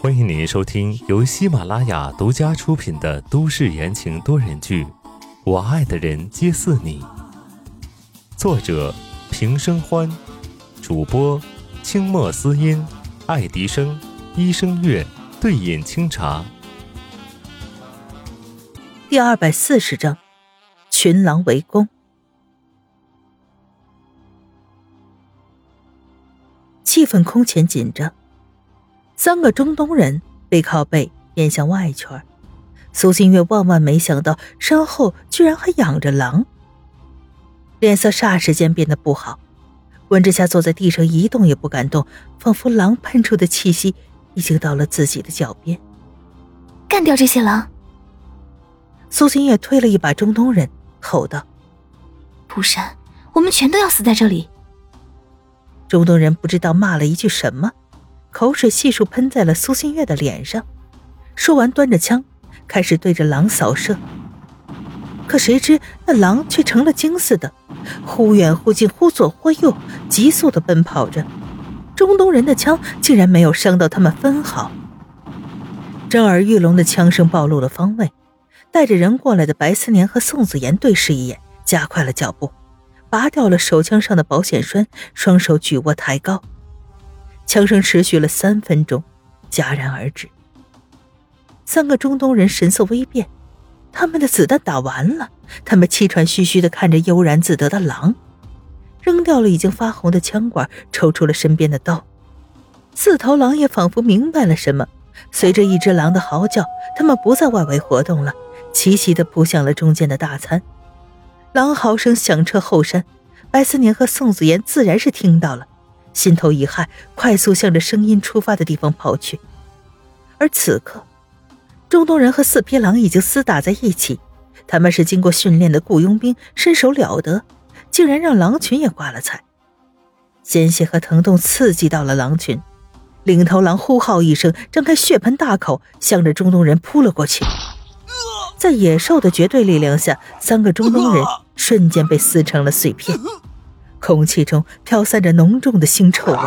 欢迎您收听由喜马拉雅独家出品的都市言情多人剧《我爱的人皆似你》，作者平生欢，主播清墨思音、爱迪生、医生月、对饮清茶。第二百四十章，群狼围攻。气氛空前紧张，三个中东人背靠背面向外圈。苏新月万万没想到，身后居然还养着狼，脸色霎时间变得不好。温之夏坐在地上一动也不敢动，仿佛狼喷出的气息已经到了自己的脚边。干掉这些狼！苏新月推了一把中东人，吼道：“不然，我们全都要死在这里！”中东人不知道骂了一句什么，口水悉数喷在了苏新月的脸上。说完，端着枪开始对着狼扫射。可谁知那狼却成了精似的，忽远忽近，忽左忽右，急速的奔跑着。中东人的枪竟然没有伤到他们分毫。震耳欲聋的枪声暴露了方位，带着人过来的白思年和宋子言对视一眼，加快了脚步。拔掉了手枪上的保险栓，双手举握抬高，枪声持续了三分钟，戛然而止。三个中东人神色微变，他们的子弹打完了，他们气喘吁吁地看着悠然自得的狼，扔掉了已经发红的枪管，抽出了身边的刀。四头狼也仿佛明白了什么，随着一只狼的嚎叫，他们不再外围活动了，齐齐地扑向了中间的大餐。狼嚎声响彻后山，白思年和宋子言自然是听到了，心头一骇，快速向着声音出发的地方跑去。而此刻，中东人和四匹狼已经厮打在一起，他们是经过训练的雇佣兵，身手了得，竟然让狼群也挂了彩。鲜血和疼痛刺激到了狼群，领头狼呼号一声，张开血盆大口，向着中东人扑了过去。在野兽的绝对力量下，三个中东人。瞬间被撕成了碎片，空气中飘散着浓重的腥臭味，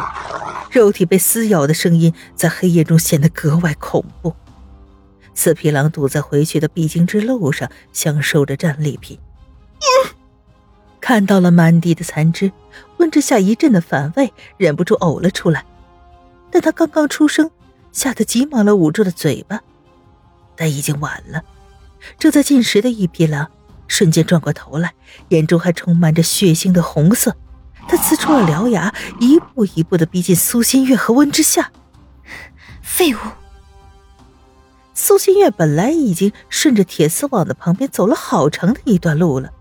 肉体被撕咬的声音在黑夜中显得格外恐怖。四匹狼堵在回去的必经之路上，享受着战利品。看到了满地的残肢，温之夏一阵的反胃，忍不住呕了出来。但他刚刚出声，吓得急忙了捂住了嘴巴，但已经晚了。正在进食的一匹狼。瞬间转过头来，眼中还充满着血腥的红色。他呲出了獠牙，一步一步的逼近苏新月和温之夏。废物！苏新月本来已经顺着铁丝网的旁边走了好长的一段路了，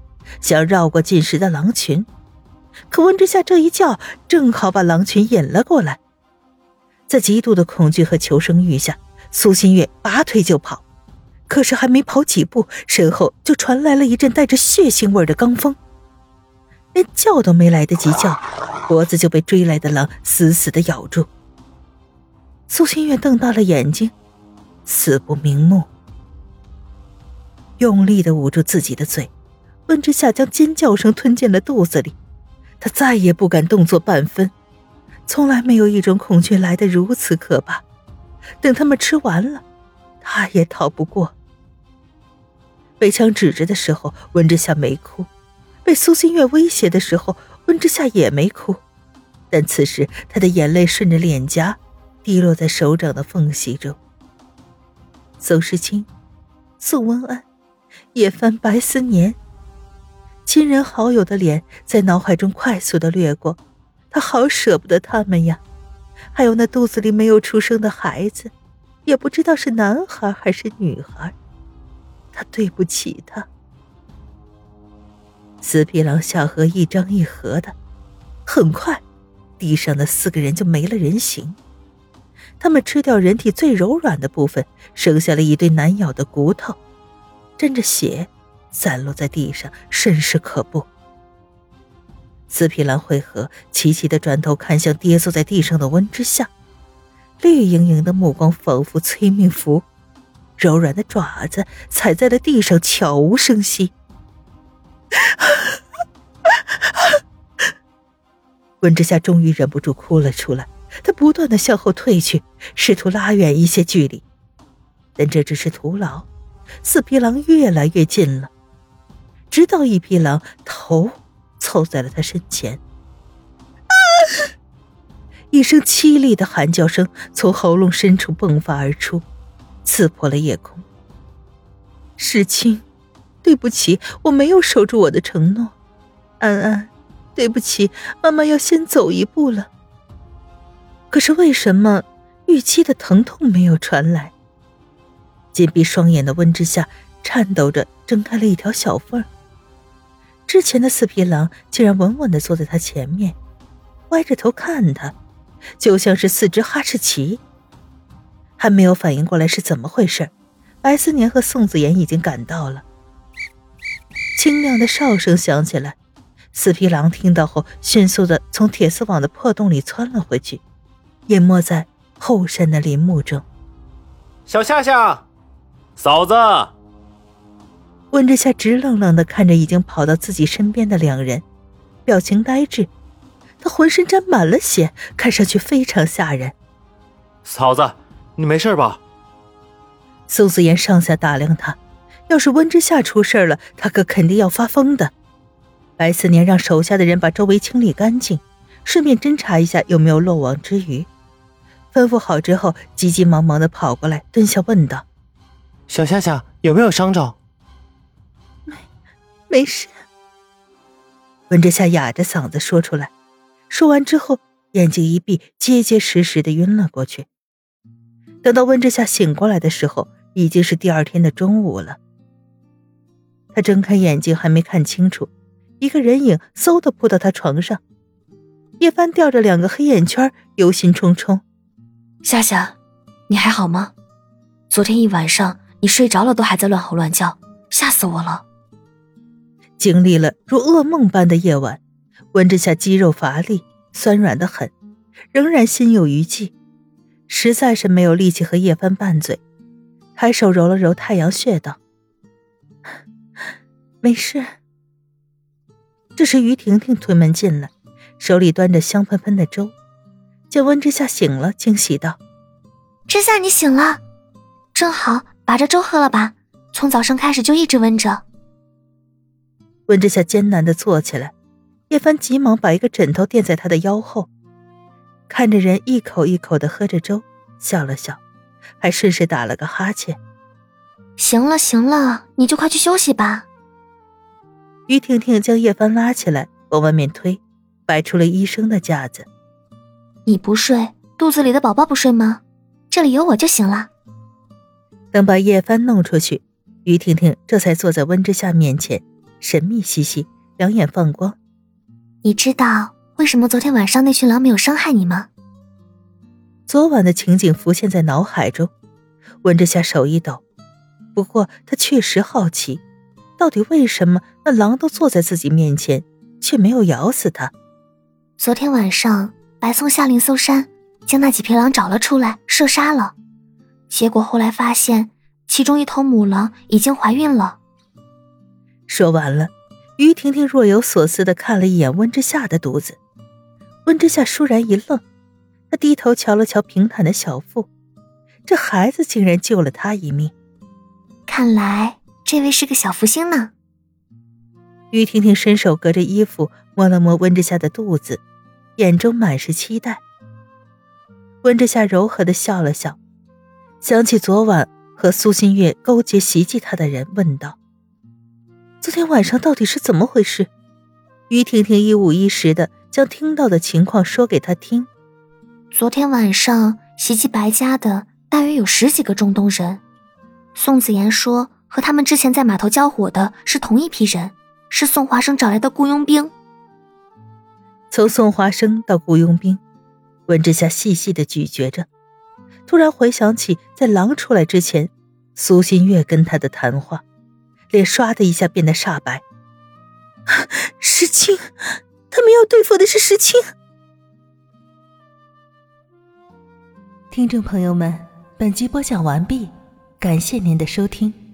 想绕过进食的狼群，可温之夏这一叫，正好把狼群引了过来。在极度的恐惧和求生欲下，苏新月拔腿就跑。可是还没跑几步，身后就传来了一阵带着血腥味的罡风。连叫都没来得及叫，脖子就被追来的狼死死的咬住。苏新月瞪大了眼睛，死不瞑目，用力的捂住自己的嘴。温之夏将尖叫声吞进了肚子里，他再也不敢动作半分。从来没有一种恐惧来得如此可怕。等他们吃完了。他也逃不过。被枪指着的时候，温之夏没哭；被苏新月威胁的时候，温之夏也没哭。但此时，他的眼泪顺着脸颊滴落在手掌的缝隙中。宋时清、宋文安、叶帆、白思年，亲人好友的脸在脑海中快速的掠过。他好舍不得他们呀，还有那肚子里没有出生的孩子。也不知道是男孩还是女孩，他对不起他。四匹狼下颌一张一合的，很快，地上的四个人就没了人形。他们吃掉人体最柔软的部分，剩下了一堆难咬的骨头，沾着血，散落在地上，甚是可怖。四匹狼汇合，齐齐的转头看向跌坐在地上的温之夏。绿莹莹的目光仿佛催命符，柔软的爪子踩在了地上，悄无声息。温之夏终于忍不住哭了出来，他不断的向后退去，试图拉远一些距离，但这只是徒劳。四匹狼越来越近了，直到一匹狼头凑在了他身前。啊一声凄厉的喊叫声从喉咙深处迸发而出，刺破了夜空。世清，对不起，我没有守住我的承诺。安安，对不起，妈妈要先走一步了。可是为什么预期的疼痛没有传来？紧闭双眼的温之夏颤抖着睁开了一条小缝之前的四匹狼竟然稳稳的坐在他前面，歪着头看他，就像是四只哈士奇。还没有反应过来是怎么回事，白思年和宋子妍已经赶到了。清亮的哨声响起来，四匹狼听到后迅速的从铁丝网的破洞里窜了回去。淹没在后山的林木中。小夏夏，嫂子。温之夏直愣愣的看着已经跑到自己身边的两人，表情呆滞。他浑身沾满了血，看上去非常吓人。嫂子，你没事吧？宋子妍上下打量他，要是温之夏出事了，他可肯定要发疯的。白思年让手下的人把周围清理干净，顺便侦查一下有没有漏网之鱼。吩咐好之后，急急忙忙的跑过来，蹲下问道：“小夏夏有没有伤着？”“没，没事。”温之夏哑着嗓子说出来。说完之后，眼睛一闭，结结实实的晕了过去。等到温之夏醒过来的时候，已经是第二天的中午了。他睁开眼睛，还没看清楚，一个人影嗖的扑到他床上。叶帆吊着两个黑眼圈，忧心忡忡。夏夏，你还好吗？昨天一晚上你睡着了都还在乱吼乱叫，吓死我了。经历了如噩梦般的夜晚，温之夏肌肉乏力，酸软的很，仍然心有余悸，实在是没有力气和叶帆拌嘴，抬手揉了揉太阳穴，道：“没事。”这时于婷婷推门进来，手里端着香喷喷的粥。见温之夏醒了，惊喜道：“之夏，你醒了，正好把这粥喝了吧。从早上开始就一直温着。”温之夏艰难的坐起来，叶帆急忙把一个枕头垫在他的腰后，看着人一口一口的喝着粥，笑了笑，还顺势打了个哈欠。行了行了，你就快去休息吧。于婷婷将叶帆拉起来，往外面推，摆出了医生的架子。你不睡，肚子里的宝宝不睡吗？这里有我就行了。等把叶帆弄出去，于婷婷这才坐在温之夏面前，神秘兮兮，两眼放光。你知道为什么昨天晚上那群狼没有伤害你吗？昨晚的情景浮现在脑海中，温之夏手一抖。不过他确实好奇，到底为什么那狼都坐在自己面前，却没有咬死他？昨天晚上。白松下令搜山，将那几匹狼找了出来，射杀了。结果后来发现，其中一头母狼已经怀孕了。说完了，于婷婷若有所思的看了一眼温之夏的肚子。温之夏倏然一愣，他低头瞧了瞧平坦的小腹，这孩子竟然救了他一命。看来这位是个小福星呢。于婷婷伸手隔着衣服摸了摸温之夏的肚子。眼中满是期待，温之夏柔和的笑了笑，想起昨晚和苏新月勾结袭击他的人，问道：“昨天晚上到底是怎么回事？”于婷婷一五一十的将听到的情况说给他听。昨天晚上袭击白家的大约有十几个中东人，宋子言说和他们之前在码头交火的是同一批人，是宋华生找来的雇佣兵。从宋华生到雇佣兵，温之夏细细的咀嚼着，突然回想起在狼出来之前，苏新月跟他的谈话，脸唰的一下变得煞白。石青，他们要对付的是石青。听众朋友们，本集播讲完毕，感谢您的收听。